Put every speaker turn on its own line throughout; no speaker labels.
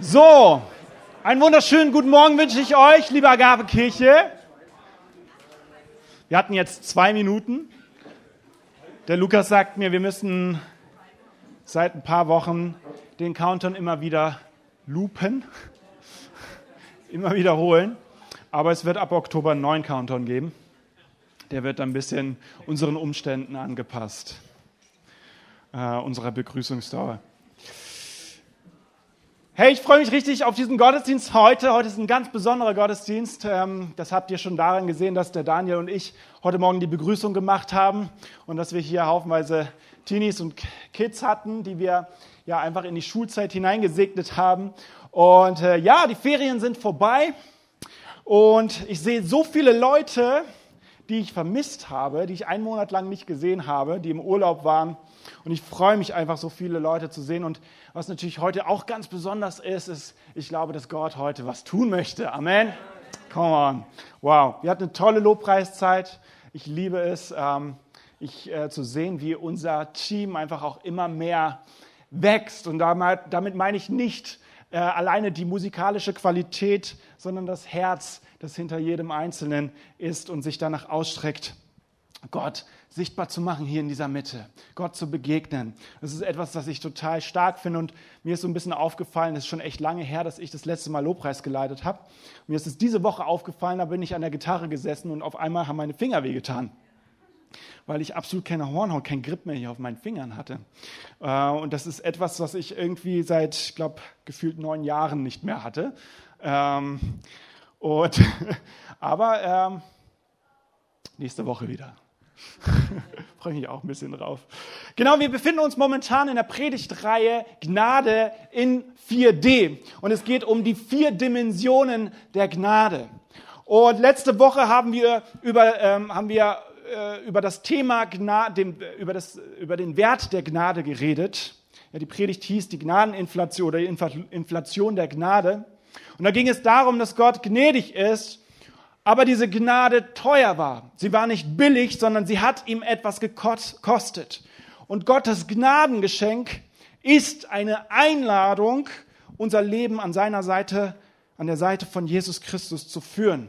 So, einen wunderschönen guten Morgen wünsche ich euch, liebe Agave-Kirche. Wir hatten jetzt zwei Minuten. Der Lukas sagt mir, wir müssen seit ein paar Wochen den Countdown immer wieder loopen, immer wiederholen. Aber es wird ab Oktober einen neuen Countdown geben. Der wird ein bisschen unseren Umständen angepasst, äh, unserer Begrüßungsdauer. Hey, ich freue mich richtig auf diesen Gottesdienst heute. Heute ist ein ganz besonderer Gottesdienst. Ähm, das habt ihr schon daran gesehen, dass der Daniel und ich heute Morgen die Begrüßung gemacht haben und dass wir hier haufenweise Teenies und Kids hatten, die wir ja einfach in die Schulzeit hineingesegnet haben. Und äh, ja, die Ferien sind vorbei und ich sehe so viele Leute, die ich vermisst habe, die ich einen Monat lang nicht gesehen habe, die im Urlaub waren. Und ich freue mich einfach, so viele Leute zu sehen. Und was natürlich heute auch ganz besonders ist, ist, ich glaube, dass Gott heute was tun möchte. Amen. Come on. Wow. Wir hatten eine tolle Lobpreiszeit. Ich liebe es, ähm, ich, äh, zu sehen, wie unser Team einfach auch immer mehr wächst. Und damit, damit meine ich nicht äh, alleine die musikalische Qualität, sondern das Herz, das hinter jedem Einzelnen ist und sich danach ausstreckt, Gott sichtbar zu machen hier in dieser Mitte, Gott zu begegnen. Das ist etwas, das ich total stark finde und mir ist so ein bisschen aufgefallen, es ist schon echt lange her, dass ich das letzte Mal Lobpreis geleitet habe. Mir ist es diese Woche aufgefallen, da bin ich an der Gitarre gesessen und auf einmal haben meine Finger wehgetan weil ich absolut keine Hornhaut, kein Grip mehr hier auf meinen Fingern hatte. Äh, und das ist etwas, was ich irgendwie seit, ich glaube, gefühlt neun Jahren nicht mehr hatte. Ähm, und, aber ähm, nächste Woche wieder. Freue mich auch ein bisschen drauf. Genau, wir befinden uns momentan in der Predigtreihe Gnade in 4D. Und es geht um die vier Dimensionen der Gnade. Und letzte Woche haben wir über, ähm, haben wir, äh, über das Thema Gnade, über, das, über den Wert der Gnade geredet. Ja, die Predigt hieß die Gnadeninflation oder die Inflation der Gnade. Und da ging es darum, dass Gott gnädig ist aber diese Gnade teuer war. Sie war nicht billig, sondern sie hat ihm etwas gekostet. Und Gottes Gnadengeschenk ist eine Einladung, unser Leben an seiner Seite, an der Seite von Jesus Christus zu führen.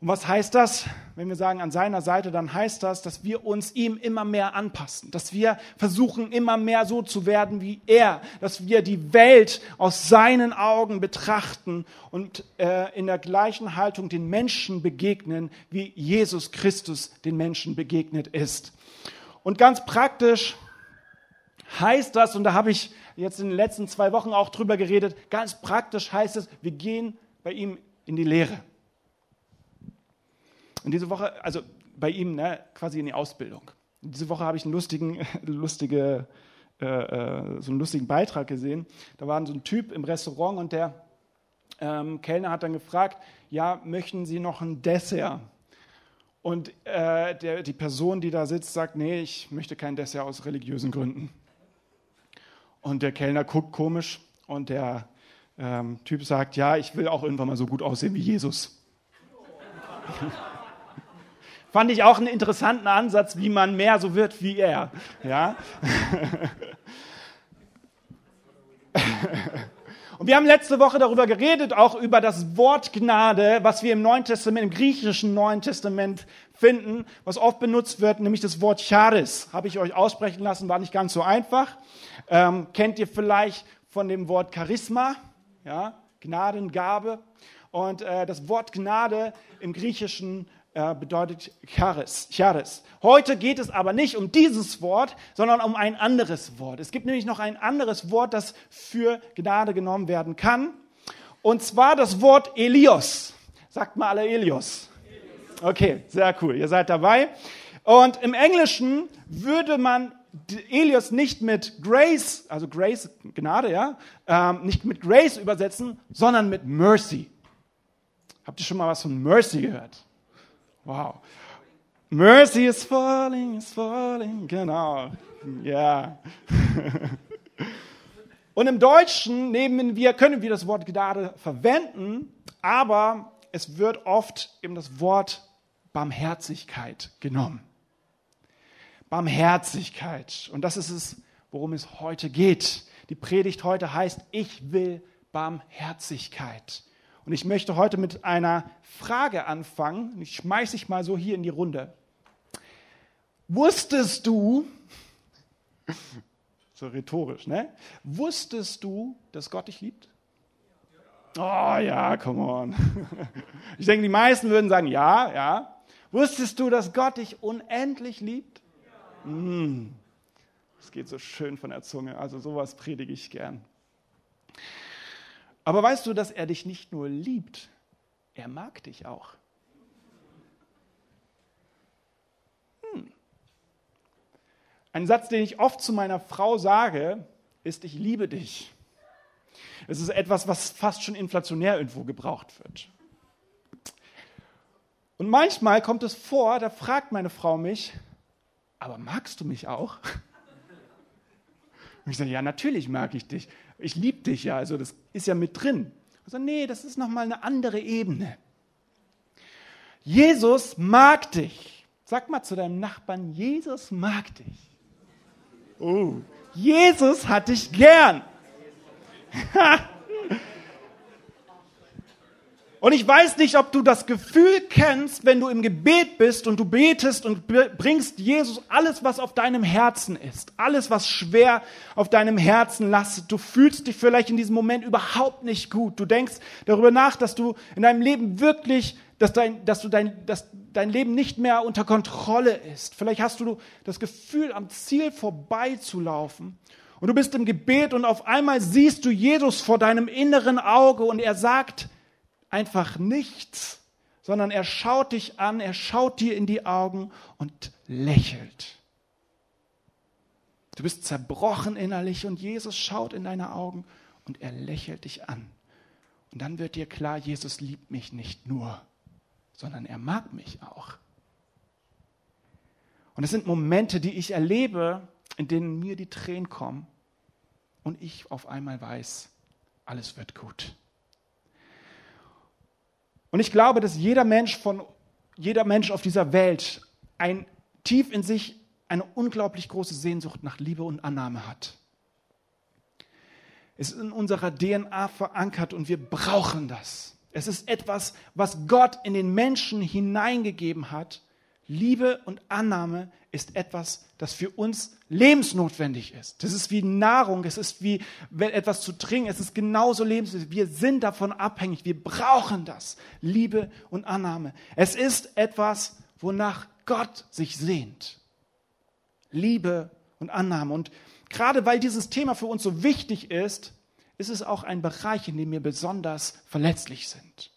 Und was heißt das? Wenn wir sagen an seiner Seite, dann heißt das, dass wir uns ihm immer mehr anpassen, dass wir versuchen, immer mehr so zu werden wie er, dass wir die Welt aus seinen Augen betrachten und äh, in der gleichen Haltung den Menschen begegnen, wie Jesus Christus den Menschen begegnet ist. Und ganz praktisch heißt das, und da habe ich jetzt in den letzten zwei Wochen auch drüber geredet, ganz praktisch heißt es, wir gehen bei ihm in die Lehre. Und diese Woche, also bei ihm ne, quasi in die Ausbildung. Und diese Woche habe ich einen lustigen, lustige, äh, äh, so einen lustigen Beitrag gesehen. Da war so ein Typ im Restaurant und der ähm, Kellner hat dann gefragt, ja, möchten Sie noch ein Dessert? Und äh, der, die Person, die da sitzt, sagt, nee, ich möchte kein Dessert aus religiösen Gründen. Und der Kellner guckt komisch und der ähm, Typ sagt, ja, ich will auch irgendwann mal so gut aussehen wie Jesus. Fand ich auch einen interessanten Ansatz, wie man mehr so wird wie er. Ja? Und wir haben letzte Woche darüber geredet, auch über das Wort Gnade, was wir im Neuen Testament, im griechischen Neuen Testament finden, was oft benutzt wird, nämlich das Wort Charis. Habe ich euch aussprechen lassen, war nicht ganz so einfach. Ähm, kennt ihr vielleicht von dem Wort Charisma, ja, Gnadengabe. Und äh, das Wort Gnade im Griechischen äh, bedeutet Charis, Charis. Heute geht es aber nicht um dieses Wort, sondern um ein anderes Wort. Es gibt nämlich noch ein anderes Wort, das für Gnade genommen werden kann. Und zwar das Wort Elios. Sagt mal alle Elios. Okay, sehr cool. Ihr seid dabei. Und im Englischen würde man Elios nicht mit Grace, also Grace, Gnade, ja, ähm, nicht mit Grace übersetzen, sondern mit Mercy. Habt ihr schon mal was von Mercy gehört? Wow. Mercy is falling, is falling. Genau. Ja. Und im Deutschen nehmen wir, können wir das Wort Gnade verwenden, aber es wird oft eben das Wort Barmherzigkeit genommen. Barmherzigkeit. Und das ist es, worum es heute geht. Die Predigt heute heißt, ich will Barmherzigkeit. Und ich möchte heute mit einer Frage anfangen. Ich schmeiße dich mal so hier in die Runde. Wusstest du, so rhetorisch, ne? Wusstest du, dass Gott dich liebt? Oh ja, come on. Ich denke, die meisten würden sagen, ja, ja. Wusstest du, dass Gott dich unendlich liebt? Ja. Mm. Das geht so schön von der Zunge. Also sowas predige ich gern. Aber weißt du, dass er dich nicht nur liebt, er mag dich auch. Hm. Ein Satz, den ich oft zu meiner Frau sage, ist, ich liebe dich. Es ist etwas, was fast schon inflationär irgendwo gebraucht wird. Und manchmal kommt es vor, da fragt meine Frau mich, aber magst du mich auch? Und ich sage, ja, natürlich mag ich dich. Ich liebe dich ja, also das ist ja mit drin. Sage, nee, das ist nochmal eine andere Ebene. Jesus mag dich. Sag mal zu deinem Nachbarn, Jesus mag dich. Oh, Jesus hat dich gern. Und ich weiß nicht, ob du das Gefühl kennst, wenn du im Gebet bist und du betest und bringst Jesus alles, was auf deinem Herzen ist, alles, was schwer auf deinem Herzen lastet. Du fühlst dich vielleicht in diesem Moment überhaupt nicht gut. Du denkst darüber nach, dass du in deinem Leben wirklich, dass dein, dass du dein, dass dein Leben nicht mehr unter Kontrolle ist. Vielleicht hast du das Gefühl, am Ziel vorbeizulaufen. Und du bist im Gebet und auf einmal siehst du Jesus vor deinem inneren Auge und er sagt, einfach nichts, sondern er schaut dich an, er schaut dir in die Augen und lächelt. Du bist zerbrochen innerlich und Jesus schaut in deine Augen und er lächelt dich an. Und dann wird dir klar, Jesus liebt mich nicht nur, sondern er mag mich auch. Und es sind Momente, die ich erlebe, in denen mir die Tränen kommen und ich auf einmal weiß, alles wird gut. Und ich glaube, dass jeder Mensch von jeder Mensch auf dieser Welt ein tief in sich eine unglaublich große Sehnsucht nach Liebe und Annahme hat. Es ist in unserer DNA verankert und wir brauchen das. Es ist etwas, was Gott in den Menschen hineingegeben hat. Liebe und Annahme ist etwas, das für uns lebensnotwendig ist. Das ist wie Nahrung, es ist wie etwas zu trinken, es ist genauso lebensnotwendig. Wir sind davon abhängig, wir brauchen das. Liebe und Annahme. Es ist etwas, wonach Gott sich sehnt. Liebe und Annahme. Und gerade weil dieses Thema für uns so wichtig ist, ist es auch ein Bereich, in dem wir besonders verletzlich sind.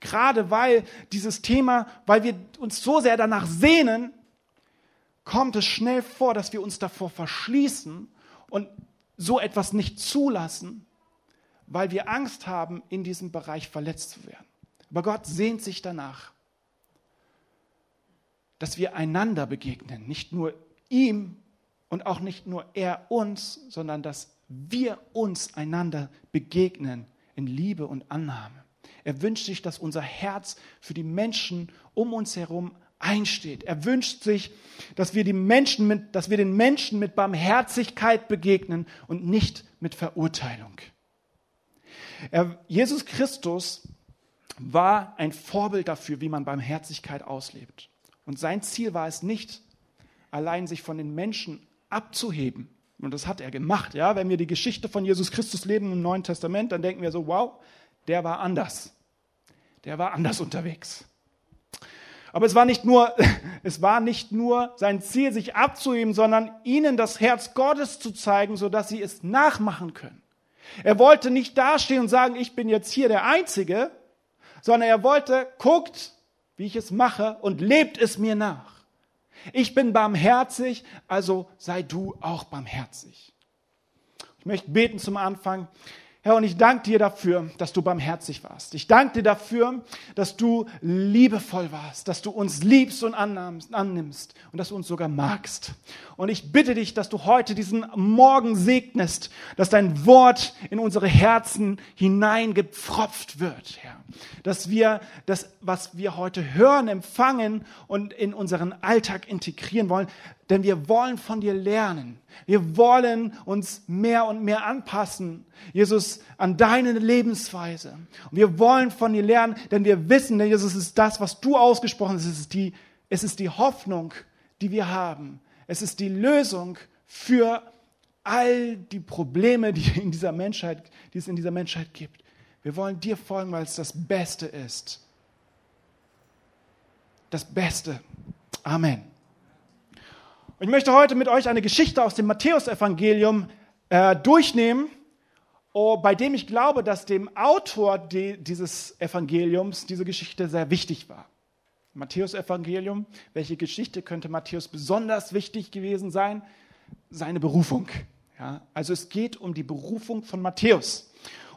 Gerade weil dieses Thema, weil wir uns so sehr danach sehnen, kommt es schnell vor, dass wir uns davor verschließen und so etwas nicht zulassen, weil wir Angst haben, in diesem Bereich verletzt zu werden. Aber Gott sehnt sich danach, dass wir einander begegnen, nicht nur ihm und auch nicht nur er uns, sondern dass wir uns einander begegnen in Liebe und Annahme. Er wünscht sich, dass unser Herz für die Menschen um uns herum einsteht. Er wünscht sich, dass wir, die Menschen mit, dass wir den Menschen mit Barmherzigkeit begegnen und nicht mit Verurteilung. Er, Jesus Christus war ein Vorbild dafür, wie man Barmherzigkeit auslebt. Und sein Ziel war es nicht, allein sich von den Menschen abzuheben. Und das hat er gemacht. Ja? Wenn wir die Geschichte von Jesus Christus leben im Neuen Testament, dann denken wir so, wow, der war anders. Der war anders unterwegs. Aber es war nicht nur, es war nicht nur sein Ziel, sich abzuheben, sondern ihnen das Herz Gottes zu zeigen, sodass sie es nachmachen können. Er wollte nicht dastehen und sagen, ich bin jetzt hier der Einzige, sondern er wollte, guckt, wie ich es mache und lebt es mir nach. Ich bin barmherzig, also sei du auch barmherzig. Ich möchte beten zum Anfang. Herr, und ich danke dir dafür, dass du barmherzig warst. Ich danke dir dafür, dass du liebevoll warst, dass du uns liebst und annimmst und dass du uns sogar magst. Und ich bitte dich, dass du heute diesen Morgen segnest, dass dein Wort in unsere Herzen hineingepfropft wird, Herr. Dass wir das, was wir heute hören, empfangen und in unseren Alltag integrieren wollen, denn wir wollen von dir lernen. Wir wollen uns mehr und mehr anpassen, Jesus, an deine Lebensweise. Und wir wollen von dir lernen, denn wir wissen, denn Jesus ist das, was du ausgesprochen hast. Es ist die, es ist die Hoffnung, die wir haben. Es ist die Lösung für all die Probleme, die, in dieser Menschheit, die es in dieser Menschheit gibt. Wir wollen dir folgen, weil es das Beste ist. Das Beste. Amen. Und ich möchte heute mit euch eine Geschichte aus dem Matthäusevangelium äh, durchnehmen, oh, bei dem ich glaube, dass dem Autor die, dieses Evangeliums diese Geschichte sehr wichtig war. Matthäusevangelium, welche Geschichte könnte Matthäus besonders wichtig gewesen sein? Seine Berufung. Ja, also es geht um die Berufung von Matthäus.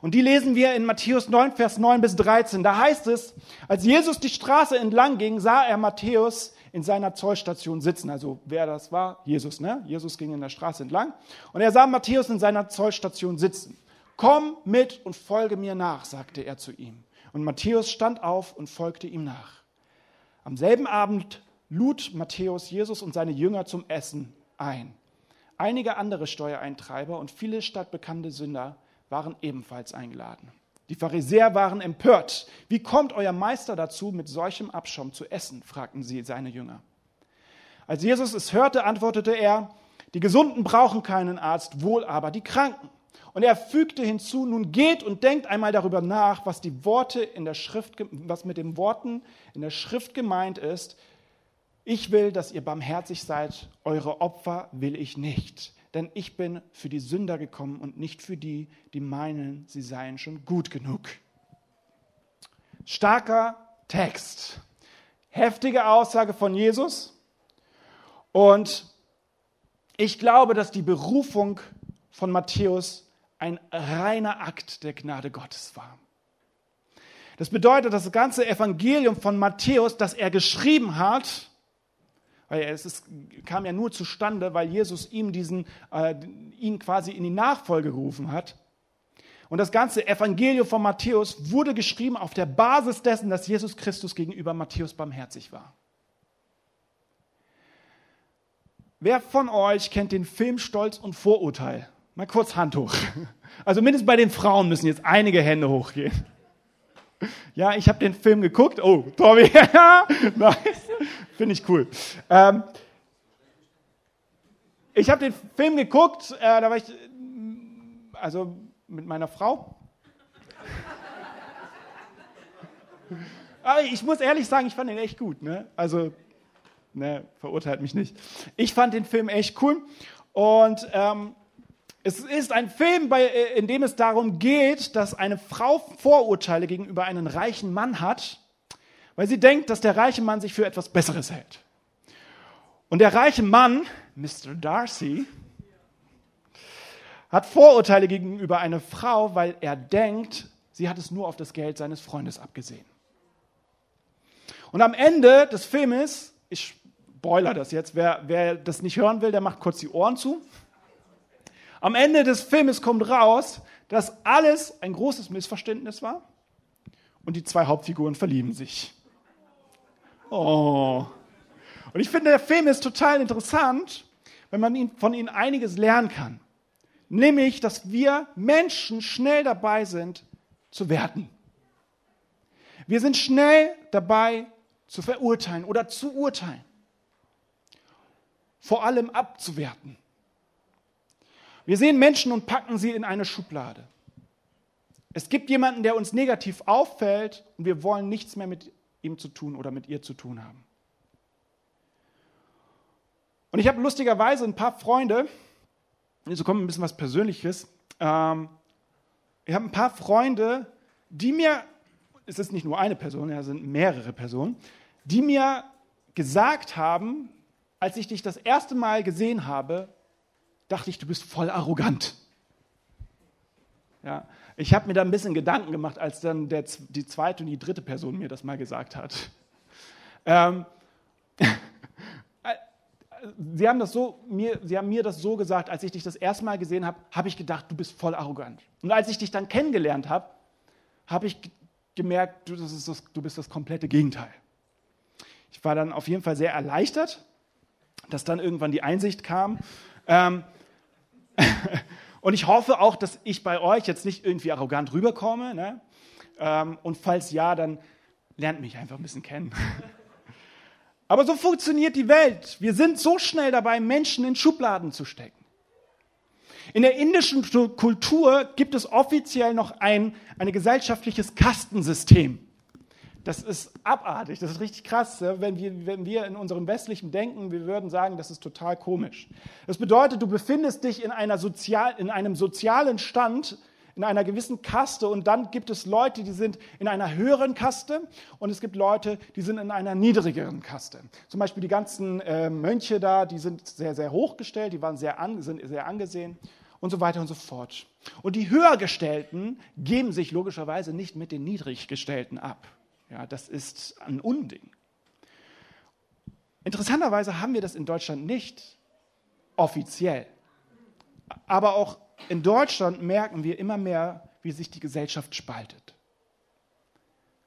Und die lesen wir in Matthäus 9, Vers 9 bis 13. Da heißt es, als Jesus die Straße entlang ging, sah er Matthäus in seiner Zollstation sitzen. Also wer das war? Jesus, ne? Jesus ging in der Straße entlang. Und er sah Matthäus in seiner Zollstation sitzen. Komm mit und folge mir nach, sagte er zu ihm. Und Matthäus stand auf und folgte ihm nach. Am selben Abend lud Matthäus Jesus und seine Jünger zum Essen ein. Einige andere Steuereintreiber und viele stadtbekannte Sünder waren ebenfalls eingeladen. Die Pharisäer waren empört. Wie kommt euer Meister dazu, mit solchem Abschaum zu essen? fragten sie seine Jünger. Als Jesus es hörte, antwortete er, die Gesunden brauchen keinen Arzt, wohl aber die Kranken. Und er fügte hinzu, nun geht und denkt einmal darüber nach, was die Worte in der Schrift, was mit den Worten in der Schrift gemeint ist. Ich will, dass ihr barmherzig seid, eure Opfer will ich nicht denn ich bin für die Sünder gekommen und nicht für die, die meinen, sie seien schon gut genug. Starker Text, heftige Aussage von Jesus und ich glaube, dass die Berufung von Matthäus ein reiner Akt der Gnade Gottes war. Das bedeutet, das ganze Evangelium von Matthäus, das er geschrieben hat, weil es ist, kam ja nur zustande, weil Jesus ihm diesen, äh, ihn quasi in die Nachfolge gerufen hat. Und das ganze Evangelium von Matthäus wurde geschrieben auf der Basis dessen, dass Jesus Christus gegenüber Matthäus barmherzig war. Wer von euch kennt den Film Stolz und Vorurteil? Mal kurz Hand hoch. Also mindestens bei den Frauen müssen jetzt einige Hände hochgehen. Ja, ich habe den Film geguckt. Oh, Tommy. nice. Finde ich cool. Ähm, ich habe den Film geguckt, äh, da war ich, also mit meiner Frau. Aber ich muss ehrlich sagen, ich fand den echt gut. Ne? Also, ne, verurteilt mich nicht. Ich fand den Film echt cool. Und ähm, es ist ein Film, bei, äh, in dem es darum geht, dass eine Frau Vorurteile gegenüber einem reichen Mann hat weil sie denkt, dass der reiche Mann sich für etwas Besseres hält. Und der reiche Mann, Mr. Darcy, hat Vorurteile gegenüber einer Frau, weil er denkt, sie hat es nur auf das Geld seines Freundes abgesehen. Und am Ende des Filmes, ich spoiler das jetzt, wer, wer das nicht hören will, der macht kurz die Ohren zu. Am Ende des Filmes kommt raus, dass alles ein großes Missverständnis war und die zwei Hauptfiguren verlieben sich. Oh. Und ich finde, der Film ist total interessant, wenn man von ihm einiges lernen kann. Nämlich, dass wir Menschen schnell dabei sind, zu werten. Wir sind schnell dabei, zu verurteilen oder zu urteilen. Vor allem abzuwerten. Wir sehen Menschen und packen sie in eine Schublade. Es gibt jemanden, der uns negativ auffällt und wir wollen nichts mehr mit ihm zu tun oder mit ihr zu tun haben. Und ich habe lustigerweise ein paar Freunde, so kommt ein bisschen was Persönliches. Ähm, ich habe ein paar Freunde, die mir, es ist nicht nur eine Person, es sind mehrere Personen, die mir gesagt haben, als ich dich das erste Mal gesehen habe, dachte ich, du bist voll arrogant. Ja, ich habe mir da ein bisschen Gedanken gemacht, als dann der, die zweite und die dritte Person mir das mal gesagt hat. Ähm, sie, haben das so, mir, sie haben mir das so gesagt, als ich dich das erste Mal gesehen habe, habe ich gedacht, du bist voll arrogant. Und als ich dich dann kennengelernt habe, habe ich gemerkt, du, das, du bist das komplette Gegenteil. Ich war dann auf jeden Fall sehr erleichtert, dass dann irgendwann die Einsicht kam. Ähm, und ich hoffe auch, dass ich bei euch jetzt nicht irgendwie arrogant rüberkomme. Ne? Ähm, und falls ja, dann lernt mich einfach ein bisschen kennen. Aber so funktioniert die Welt. Wir sind so schnell dabei, Menschen in Schubladen zu stecken. In der indischen Kultur gibt es offiziell noch ein, ein gesellschaftliches Kastensystem. Das ist abartig, das ist richtig krass. Wenn wir, wenn wir in unserem westlichen Denken, wir würden sagen, das ist total komisch. Das bedeutet, du befindest dich in, einer Sozial, in einem sozialen Stand, in einer gewissen Kaste und dann gibt es Leute, die sind in einer höheren Kaste und es gibt Leute, die sind in einer niedrigeren Kaste. Zum Beispiel die ganzen äh, Mönche da, die sind sehr, sehr hochgestellt, die waren sehr an, sind sehr angesehen und so weiter und so fort. Und die Höhergestellten geben sich logischerweise nicht mit den Niedriggestellten ab. Ja, das ist ein Unding. Interessanterweise haben wir das in Deutschland nicht offiziell. Aber auch in Deutschland merken wir immer mehr, wie sich die Gesellschaft spaltet.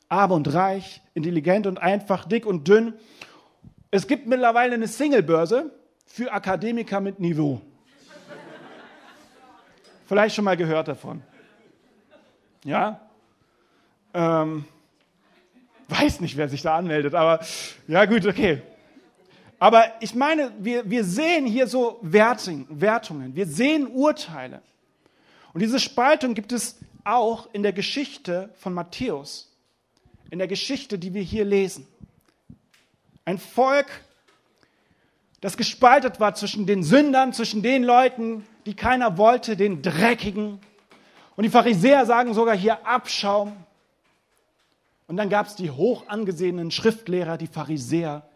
Arm und reich, intelligent und einfach, dick und dünn. Es gibt mittlerweile eine Singlebörse für Akademiker mit Niveau. Vielleicht schon mal gehört davon. Ja? Ähm, weiß nicht, wer sich da anmeldet, aber ja gut, okay. Aber ich meine, wir, wir sehen hier so Werting, Wertungen, wir sehen Urteile. Und diese Spaltung gibt es auch in der Geschichte von Matthäus, in der Geschichte, die wir hier lesen. Ein Volk, das gespaltet war zwischen den Sündern, zwischen den Leuten, die keiner wollte, den Dreckigen. Und die Pharisäer sagen sogar hier Abschaum. Und dann gab es die hoch angesehenen Schriftlehrer, die Pharisäer,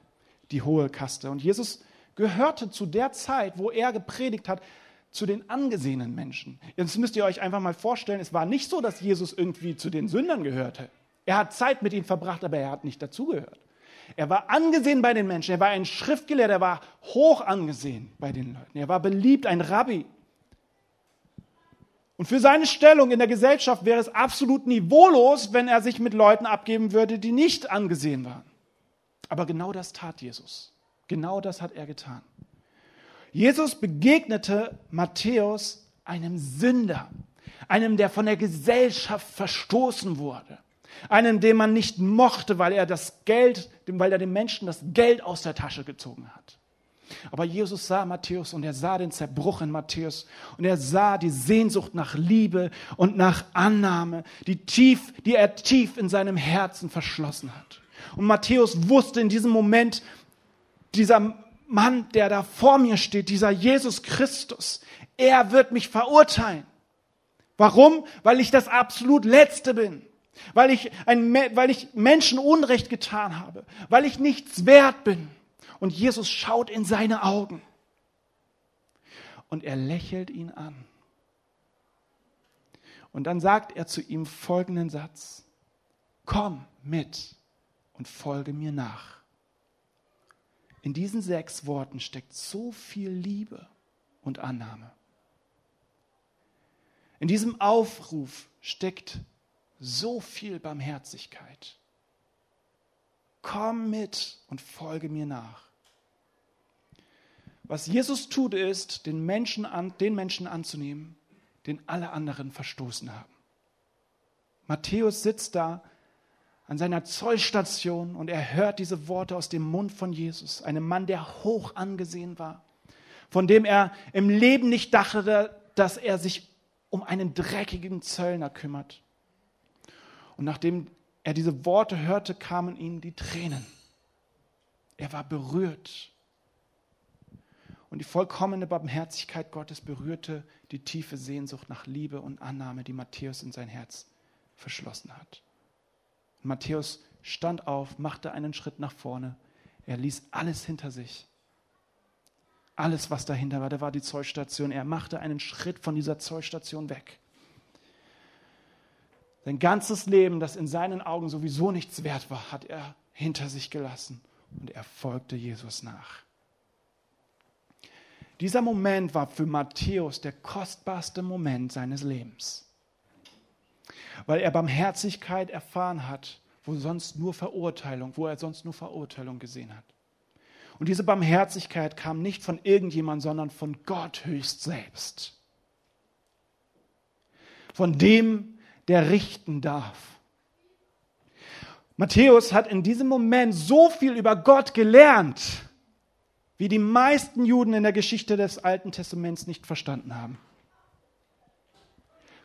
die hohe Kaste. Und Jesus gehörte zu der Zeit, wo er gepredigt hat, zu den angesehenen Menschen. Jetzt müsst ihr euch einfach mal vorstellen, es war nicht so, dass Jesus irgendwie zu den Sündern gehörte. Er hat Zeit mit ihnen verbracht, aber er hat nicht dazugehört. Er war angesehen bei den Menschen, er war ein Schriftgelehrter, er war hoch angesehen bei den Leuten, er war beliebt, ein Rabbi. Und für seine Stellung in der Gesellschaft wäre es absolut niveaulos, wenn er sich mit Leuten abgeben würde, die nicht angesehen waren. Aber genau das tat Jesus. Genau das hat er getan. Jesus begegnete Matthäus einem Sünder, einem, der von der Gesellschaft verstoßen wurde, einem, den man nicht mochte, weil er das Geld, weil er den Menschen das Geld aus der Tasche gezogen hat. Aber Jesus sah Matthäus und er sah den Zerbruch in Matthäus und er sah die Sehnsucht nach Liebe und nach Annahme, die tief, die er tief in seinem Herzen verschlossen hat. Und Matthäus wusste in diesem Moment, dieser Mann, der da vor mir steht, dieser Jesus Christus, er wird mich verurteilen. Warum? Weil ich das absolut Letzte bin. Weil ich, ein, weil ich Menschen Unrecht getan habe. Weil ich nichts wert bin und Jesus schaut in seine Augen und er lächelt ihn an. Und dann sagt er zu ihm folgenden Satz, komm mit und folge mir nach. In diesen sechs Worten steckt so viel Liebe und Annahme. In diesem Aufruf steckt so viel Barmherzigkeit. Komm mit und folge mir nach. Was Jesus tut, ist, den Menschen, an, den Menschen anzunehmen, den alle anderen verstoßen haben. Matthäus sitzt da an seiner Zollstation und er hört diese Worte aus dem Mund von Jesus, einem Mann, der hoch angesehen war, von dem er im Leben nicht dachte, dass er sich um einen dreckigen Zöllner kümmert. Und nachdem er diese Worte hörte, kamen ihm die Tränen. Er war berührt und die vollkommene Barmherzigkeit Gottes berührte die tiefe Sehnsucht nach Liebe und Annahme, die Matthäus in sein Herz verschlossen hat. Und Matthäus stand auf, machte einen Schritt nach vorne. Er ließ alles hinter sich. Alles, was dahinter war, da war die Zollstation. Er machte einen Schritt von dieser Zollstation weg. Sein ganzes Leben, das in seinen Augen sowieso nichts wert war, hat er hinter sich gelassen und er folgte Jesus nach. Dieser Moment war für Matthäus der kostbarste Moment seines Lebens, weil er Barmherzigkeit erfahren hat, wo sonst nur Verurteilung, wo er sonst nur Verurteilung gesehen hat. Und diese Barmherzigkeit kam nicht von irgendjemand, sondern von Gott höchst selbst. Von dem, der richten darf. Matthäus hat in diesem Moment so viel über Gott gelernt, wie die meisten Juden in der Geschichte des Alten Testaments nicht verstanden haben.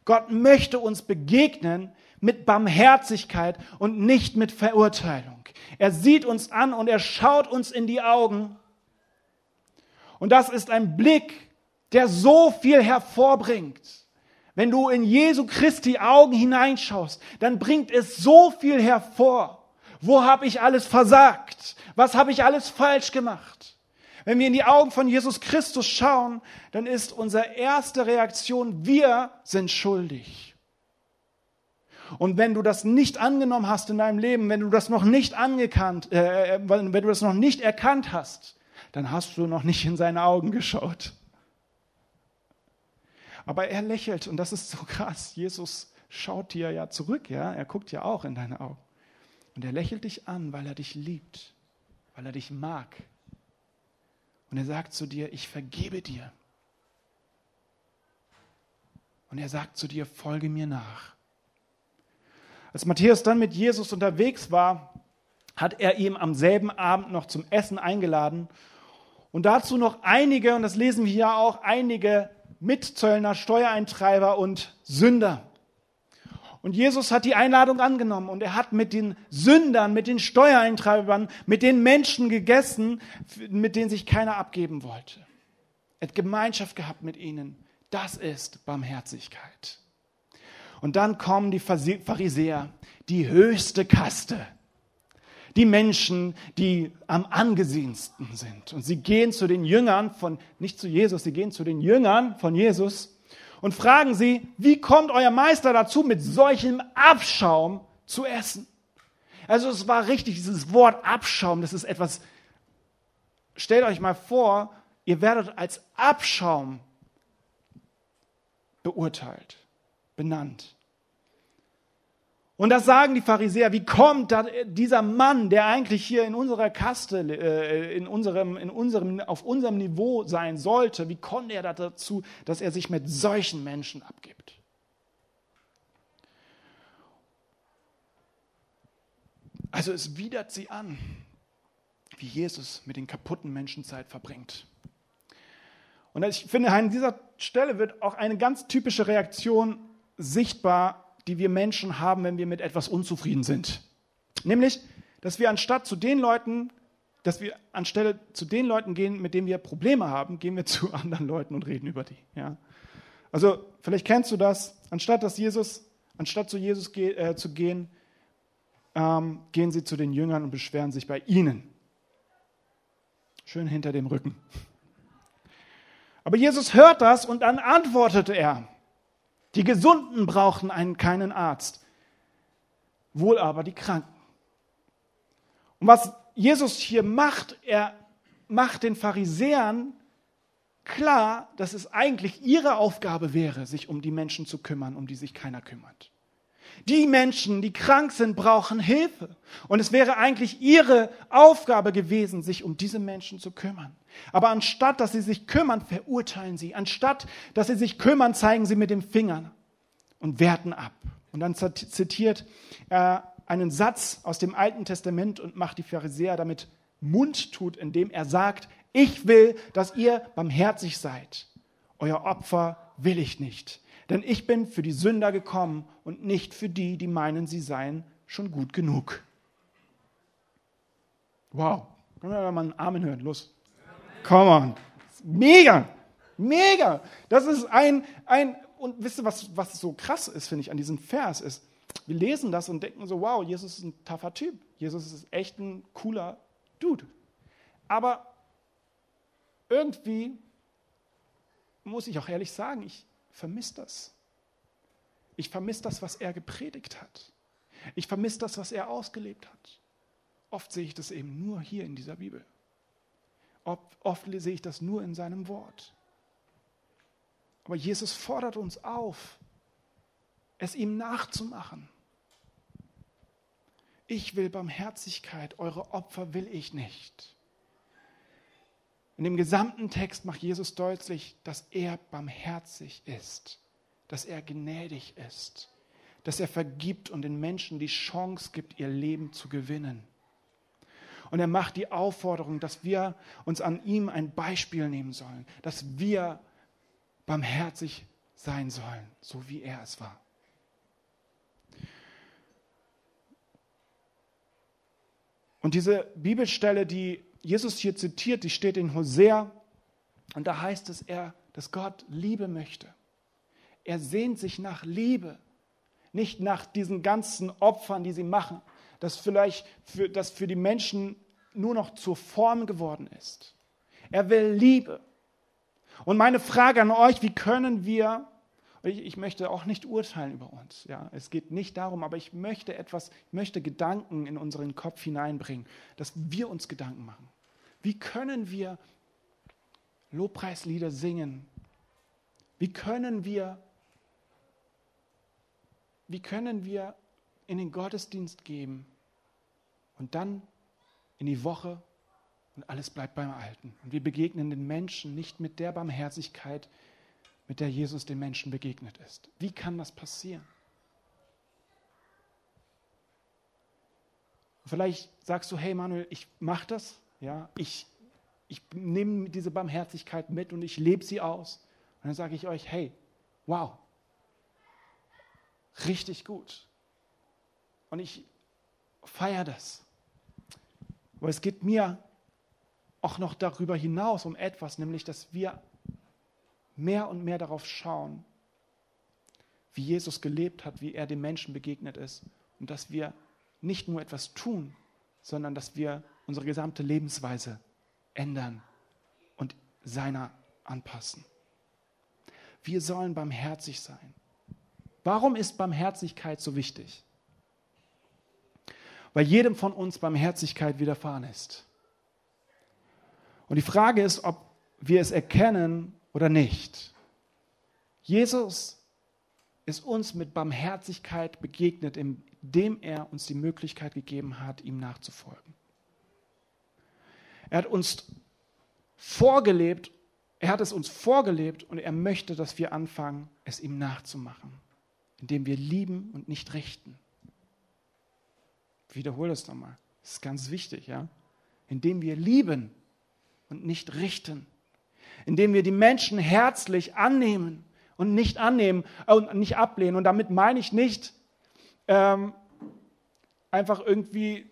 Gott möchte uns begegnen mit Barmherzigkeit und nicht mit Verurteilung. Er sieht uns an und er schaut uns in die Augen. Und das ist ein Blick, der so viel hervorbringt. Wenn du in Jesu Christi Augen hineinschaust, dann bringt es so viel hervor. Wo habe ich alles versagt? Was habe ich alles falsch gemacht? Wenn wir in die Augen von Jesus Christus schauen, dann ist unsere erste Reaktion, wir sind schuldig. Und wenn du das nicht angenommen hast in deinem Leben, wenn du das noch nicht angekannt, äh, äh wenn du das noch nicht erkannt hast, dann hast du noch nicht in seine Augen geschaut. Aber er lächelt und das ist so krass. Jesus schaut dir ja zurück, ja, er guckt ja auch in deine Augen. Und er lächelt dich an, weil er dich liebt, weil er dich mag. Und er sagt zu dir, ich vergebe dir. Und er sagt zu dir, folge mir nach. Als Matthäus dann mit Jesus unterwegs war, hat er ihm am selben Abend noch zum Essen eingeladen und dazu noch einige, und das lesen wir hier auch, einige Mitzöllner, Steuereintreiber und Sünder. Und Jesus hat die Einladung angenommen und er hat mit den Sündern, mit den Steuereintreibern, mit den Menschen gegessen, mit denen sich keiner abgeben wollte. Er hat Gemeinschaft gehabt mit ihnen. Das ist Barmherzigkeit. Und dann kommen die Pharisäer, die höchste Kaste. Die Menschen, die am angesehensten sind. Und sie gehen zu den Jüngern von, nicht zu Jesus, sie gehen zu den Jüngern von Jesus und fragen sie, wie kommt euer Meister dazu, mit solchem Abschaum zu essen? Also es war richtig, dieses Wort Abschaum, das ist etwas, stellt euch mal vor, ihr werdet als Abschaum beurteilt, benannt. Und das sagen die Pharisäer, wie kommt dieser Mann, der eigentlich hier in unserer Kaste, äh, in unserem, in unserem, auf unserem Niveau sein sollte, wie kommt er dazu, dass er sich mit solchen Menschen abgibt? Also es widert sie an, wie Jesus mit den kaputten Menschen Zeit verbringt. Und ich finde, an dieser Stelle wird auch eine ganz typische Reaktion sichtbar die wir Menschen haben, wenn wir mit etwas unzufrieden sind. Nämlich, dass wir anstatt zu den Leuten, dass wir anstelle zu den Leuten gehen, mit denen wir Probleme haben, gehen wir zu anderen Leuten und reden über die. Ja? Also vielleicht kennst du das. Anstatt dass Jesus, anstatt zu Jesus ge äh, zu gehen, ähm, gehen sie zu den Jüngern und beschweren sich bei ihnen. Schön hinter dem Rücken. Aber Jesus hört das und dann antwortete er. Die Gesunden brauchen einen, keinen Arzt, wohl aber die Kranken. Und was Jesus hier macht, er macht den Pharisäern klar, dass es eigentlich ihre Aufgabe wäre, sich um die Menschen zu kümmern, um die sich keiner kümmert. Die Menschen, die krank sind, brauchen Hilfe. Und es wäre eigentlich ihre Aufgabe gewesen, sich um diese Menschen zu kümmern. Aber anstatt, dass sie sich kümmern, verurteilen sie. Anstatt, dass sie sich kümmern, zeigen sie mit dem Finger und werten ab. Und dann zitiert er einen Satz aus dem Alten Testament und macht die Pharisäer damit mundtut, indem er sagt, ich will, dass ihr barmherzig seid. Euer Opfer will ich nicht. Denn ich bin für die Sünder gekommen und nicht für die, die meinen, sie seien schon gut genug. Wow. Können wir mal einen Amen hören? Los. Come on. Mega. Mega. Das ist ein, ein, und wisst ihr, was, was so krass ist, finde ich, an diesem Vers ist, wir lesen das und denken so, wow, Jesus ist ein taffer Typ. Jesus ist echt ein cooler Dude. Aber irgendwie muss ich auch ehrlich sagen, ich vermisse das. Ich vermisse das, was er gepredigt hat. Ich vermisse das, was er ausgelebt hat. Oft sehe ich das eben nur hier in dieser Bibel. Oft sehe ich das nur in seinem Wort. Aber Jesus fordert uns auf, es ihm nachzumachen. Ich will Barmherzigkeit, eure Opfer will ich nicht. In dem gesamten Text macht Jesus deutlich, dass er barmherzig ist, dass er gnädig ist, dass er vergibt und den Menschen die Chance gibt, ihr Leben zu gewinnen. Und er macht die Aufforderung, dass wir uns an ihm ein Beispiel nehmen sollen, dass wir barmherzig sein sollen, so wie er es war. Und diese Bibelstelle, die Jesus hier zitiert, die steht in Hosea. Und da heißt es, er, dass Gott Liebe möchte. Er sehnt sich nach Liebe, nicht nach diesen ganzen Opfern, die sie machen, das vielleicht für, das für die Menschen nur noch zur Form geworden ist. Er will Liebe. Und meine Frage an euch, wie können wir, ich, ich, möchte auch nicht urteilen über uns, ja, es geht nicht darum, aber ich möchte etwas, ich möchte Gedanken in unseren Kopf hineinbringen, dass wir uns Gedanken machen. Wie können wir Lobpreislieder singen? Wie können wir, wie können wir in den Gottesdienst gehen und dann in die Woche und alles bleibt beim Alten. Und wir begegnen den Menschen nicht mit der Barmherzigkeit, mit der Jesus den Menschen begegnet ist. Wie kann das passieren? Vielleicht sagst du, hey Manuel, ich mache das, ja, ich, ich nehme diese Barmherzigkeit mit und ich lebe sie aus. Und dann sage ich euch, hey, wow, richtig gut. Und ich feiere das. Aber es geht mir auch noch darüber hinaus um etwas, nämlich dass wir mehr und mehr darauf schauen, wie Jesus gelebt hat, wie er dem Menschen begegnet ist und dass wir nicht nur etwas tun, sondern dass wir unsere gesamte Lebensweise ändern und seiner anpassen. Wir sollen barmherzig sein. Warum ist Barmherzigkeit so wichtig? weil jedem von uns Barmherzigkeit widerfahren ist. Und die Frage ist, ob wir es erkennen oder nicht. Jesus ist uns mit Barmherzigkeit begegnet, indem er uns die Möglichkeit gegeben hat, ihm nachzufolgen. Er hat uns vorgelebt, er hat es uns vorgelebt und er möchte, dass wir anfangen, es ihm nachzumachen, indem wir lieben und nicht richten. Ich wiederhole das nochmal. Das ist ganz wichtig, ja. Indem wir lieben und nicht richten. Indem wir die Menschen herzlich annehmen und nicht annehmen und nicht ablehnen. Und damit meine ich nicht ähm, einfach irgendwie,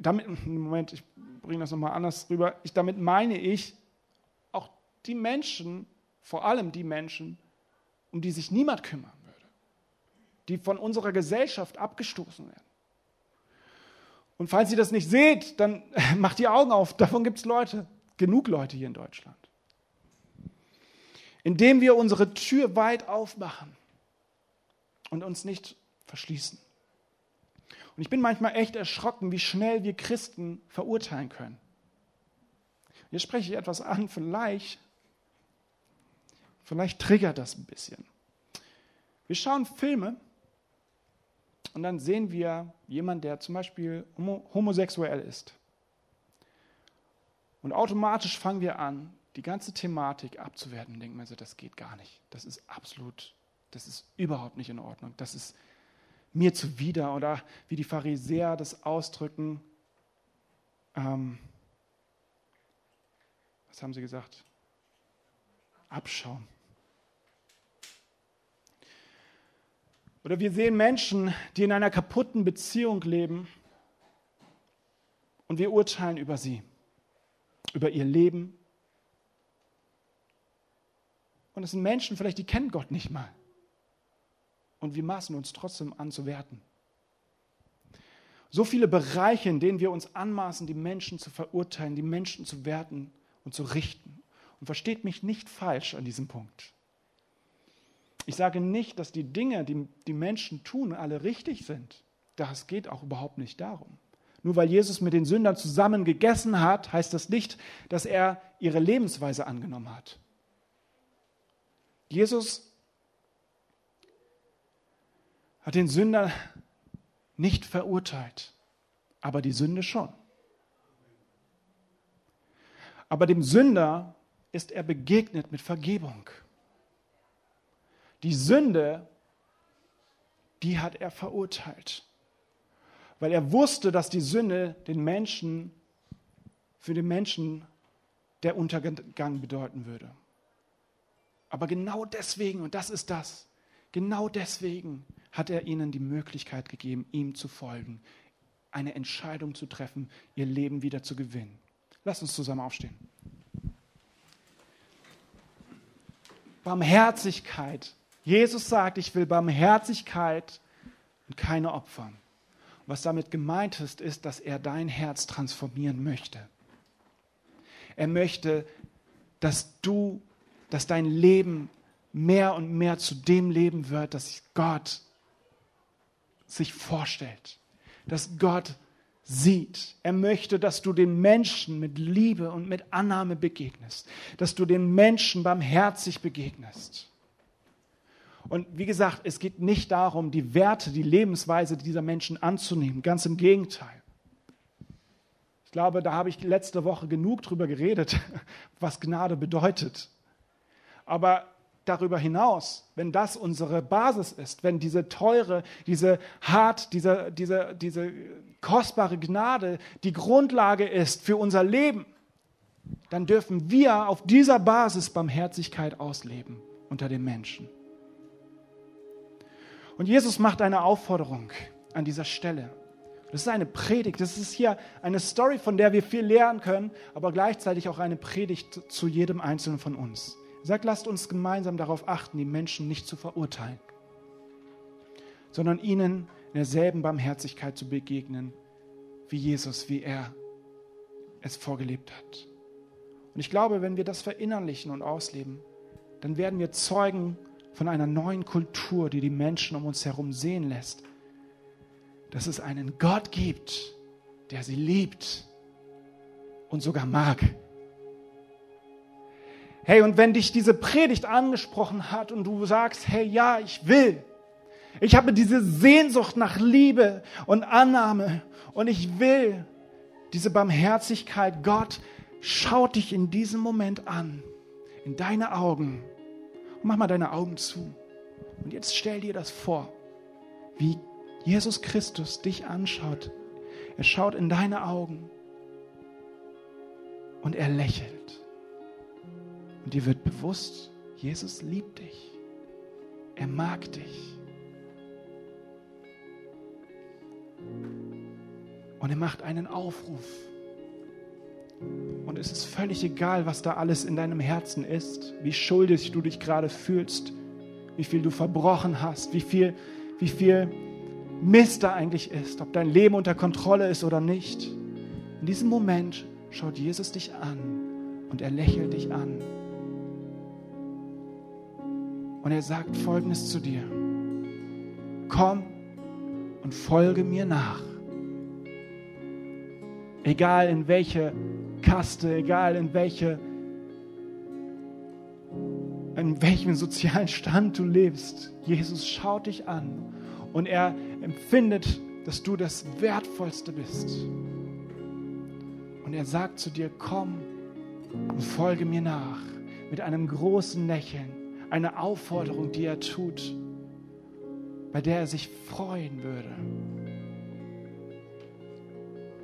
damit, Moment, ich bringe das nochmal anders rüber. Ich, damit meine ich auch die Menschen, vor allem die Menschen, um die sich niemand kümmert die von unserer Gesellschaft abgestoßen werden. Und falls ihr das nicht seht, dann macht die Augen auf. Davon gibt es Leute, genug Leute hier in Deutschland. Indem wir unsere Tür weit aufmachen und uns nicht verschließen. Und ich bin manchmal echt erschrocken, wie schnell wir Christen verurteilen können. Hier spreche ich etwas an, vielleicht, vielleicht triggert das ein bisschen. Wir schauen Filme und dann sehen wir jemanden, der zum Beispiel homosexuell ist. Und automatisch fangen wir an, die ganze Thematik abzuwerten und denken wir so, das geht gar nicht. Das ist absolut, das ist überhaupt nicht in Ordnung. Das ist mir zuwider. Oder wie die Pharisäer das ausdrücken, ähm, was haben sie gesagt? Abschauen. Oder wir sehen Menschen, die in einer kaputten Beziehung leben und wir urteilen über sie, über ihr Leben. Und es sind Menschen, vielleicht die kennen Gott nicht mal. Und wir maßen uns trotzdem an zu werten. So viele Bereiche, in denen wir uns anmaßen, die Menschen zu verurteilen, die Menschen zu werten und zu richten. Und versteht mich nicht falsch an diesem Punkt. Ich sage nicht, dass die Dinge, die die Menschen tun, alle richtig sind. Das geht auch überhaupt nicht darum. Nur weil Jesus mit den Sündern zusammen gegessen hat, heißt das nicht, dass er ihre Lebensweise angenommen hat. Jesus hat den Sünder nicht verurteilt, aber die Sünde schon. Aber dem Sünder ist er begegnet mit Vergebung. Die Sünde, die hat er verurteilt, weil er wusste, dass die Sünde den Menschen, für den Menschen der Untergang bedeuten würde. Aber genau deswegen, und das ist das, genau deswegen hat er ihnen die Möglichkeit gegeben, ihm zu folgen, eine Entscheidung zu treffen, ihr Leben wieder zu gewinnen. Lasst uns zusammen aufstehen. Barmherzigkeit. Jesus sagt, ich will Barmherzigkeit und keine Opfer. Was damit gemeint ist, ist, dass er dein Herz transformieren möchte. Er möchte, dass du, dass dein Leben mehr und mehr zu dem Leben wird, das Gott sich vorstellt, dass Gott sieht. Er möchte, dass du den Menschen mit Liebe und mit Annahme begegnest, dass du den Menschen barmherzig begegnest. Und wie gesagt, es geht nicht darum, die Werte, die Lebensweise dieser Menschen anzunehmen. Ganz im Gegenteil. Ich glaube, da habe ich letzte Woche genug drüber geredet, was Gnade bedeutet. Aber darüber hinaus, wenn das unsere Basis ist, wenn diese teure, diese hart, diese, diese, diese kostbare Gnade die Grundlage ist für unser Leben, dann dürfen wir auf dieser Basis Barmherzigkeit ausleben unter den Menschen. Und Jesus macht eine Aufforderung an dieser Stelle. Das ist eine Predigt. Das ist hier eine Story, von der wir viel lernen können, aber gleichzeitig auch eine Predigt zu jedem Einzelnen von uns. Sagt, lasst uns gemeinsam darauf achten, die Menschen nicht zu verurteilen, sondern ihnen in derselben Barmherzigkeit zu begegnen, wie Jesus, wie er es vorgelebt hat. Und ich glaube, wenn wir das verinnerlichen und ausleben, dann werden wir Zeugen von einer neuen Kultur, die die Menschen um uns herum sehen lässt, dass es einen Gott gibt, der sie liebt und sogar mag. Hey, und wenn dich diese Predigt angesprochen hat und du sagst, hey, ja, ich will, ich habe diese Sehnsucht nach Liebe und Annahme und ich will diese Barmherzigkeit, Gott schaut dich in diesem Moment an, in deine Augen. Und mach mal deine Augen zu. Und jetzt stell dir das vor, wie Jesus Christus dich anschaut. Er schaut in deine Augen und er lächelt. Und dir wird bewusst, Jesus liebt dich. Er mag dich. Und er macht einen Aufruf. Und es ist völlig egal, was da alles in deinem Herzen ist, wie schuldig du dich gerade fühlst, wie viel du verbrochen hast, wie viel, wie viel Mist da eigentlich ist, ob dein Leben unter Kontrolle ist oder nicht. In diesem Moment schaut Jesus dich an und er lächelt dich an. Und er sagt Folgendes zu dir. Komm und folge mir nach. Egal in welche Kaste, egal in welche in welchem sozialen Stand du lebst. Jesus schaut dich an und er empfindet, dass du das Wertvollste bist. Und er sagt zu dir, komm und folge mir nach mit einem großen Lächeln eine Aufforderung, die er tut, bei der er sich freuen würde.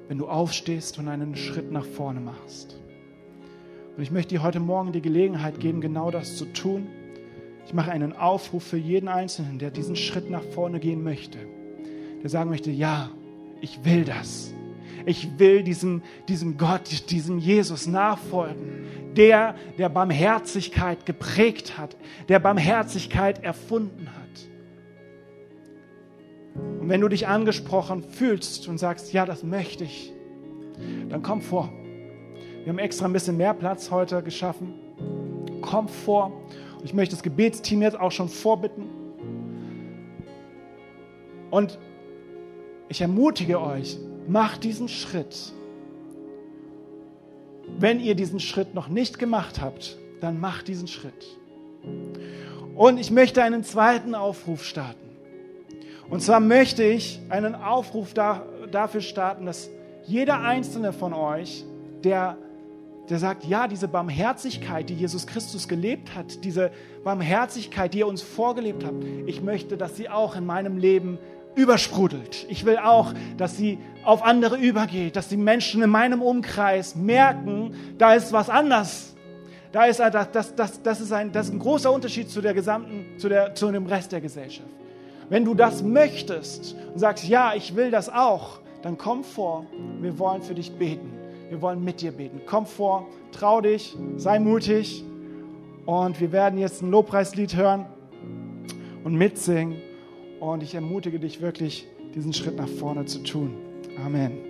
Wenn du aufstehst und einen Schritt nach vorne machst. Und ich möchte dir heute Morgen die Gelegenheit geben, genau das zu tun. Ich mache einen Aufruf für jeden Einzelnen, der diesen Schritt nach vorne gehen möchte, der sagen möchte, ja, ich will das. Ich will diesem, diesem Gott, diesem Jesus nachfolgen, der, der Barmherzigkeit geprägt hat, der Barmherzigkeit erfunden hat. Und wenn du dich angesprochen fühlst und sagst, ja, das möchte ich, dann komm vor. Wir haben extra ein bisschen mehr Platz heute geschaffen. Komm vor. Ich möchte das Gebetsteam jetzt auch schon vorbitten. Und ich ermutige euch, macht diesen Schritt. Wenn ihr diesen Schritt noch nicht gemacht habt, dann macht diesen Schritt. Und ich möchte einen zweiten Aufruf starten. Und zwar möchte ich einen Aufruf da, dafür starten, dass jeder einzelne von euch, der der sagt, ja, diese Barmherzigkeit, die Jesus Christus gelebt hat, diese Barmherzigkeit, die er uns vorgelebt hat, ich möchte, dass sie auch in meinem Leben übersprudelt. Ich will auch, dass sie auf andere übergeht, dass die Menschen in meinem Umkreis merken, da ist was anders. Da ist, das, das, das, das, ist ein, das ist ein großer Unterschied zu der gesamten, zu, der, zu dem Rest der Gesellschaft. Wenn du das möchtest und sagst, ja, ich will das auch, dann komm vor, wir wollen für dich beten. Wir wollen mit dir beten. Komm vor, trau dich, sei mutig und wir werden jetzt ein Lobpreislied hören und mitsingen. Und ich ermutige dich wirklich, diesen Schritt nach vorne zu tun. Amen.